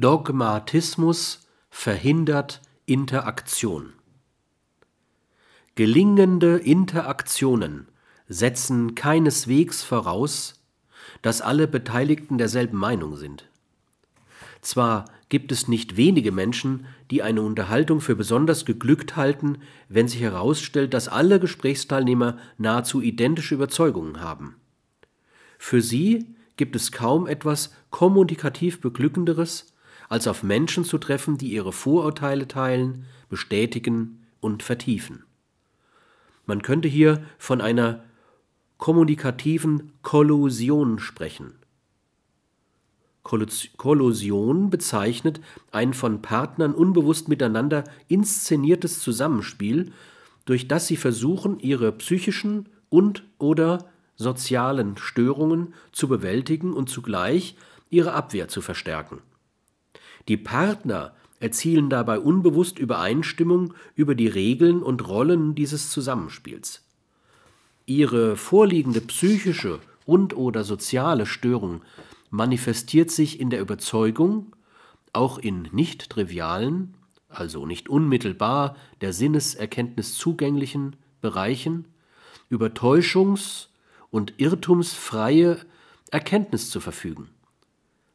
Dogmatismus verhindert Interaktion. Gelingende Interaktionen setzen keineswegs voraus, dass alle Beteiligten derselben Meinung sind. Zwar gibt es nicht wenige Menschen, die eine Unterhaltung für besonders geglückt halten, wenn sich herausstellt, dass alle Gesprächsteilnehmer nahezu identische Überzeugungen haben. Für sie gibt es kaum etwas kommunikativ beglückenderes, als auf Menschen zu treffen, die ihre Vorurteile teilen, bestätigen und vertiefen. Man könnte hier von einer kommunikativen Kollusion sprechen. Kollusion bezeichnet ein von Partnern unbewusst miteinander inszeniertes Zusammenspiel, durch das sie versuchen, ihre psychischen und oder sozialen Störungen zu bewältigen und zugleich ihre Abwehr zu verstärken. Die Partner erzielen dabei unbewusst Übereinstimmung über die Regeln und Rollen dieses Zusammenspiels. Ihre vorliegende psychische und oder soziale Störung manifestiert sich in der Überzeugung, auch in nicht trivialen, also nicht unmittelbar der Sinneserkenntnis zugänglichen Bereichen, über täuschungs- und irrtumsfreie Erkenntnis zu verfügen.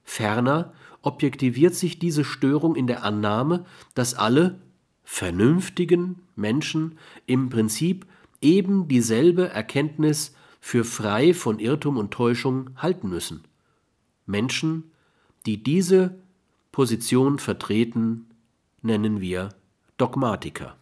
Ferner objektiviert sich diese Störung in der Annahme, dass alle vernünftigen Menschen im Prinzip eben dieselbe Erkenntnis für frei von Irrtum und Täuschung halten müssen. Menschen, die diese Position vertreten, nennen wir Dogmatiker.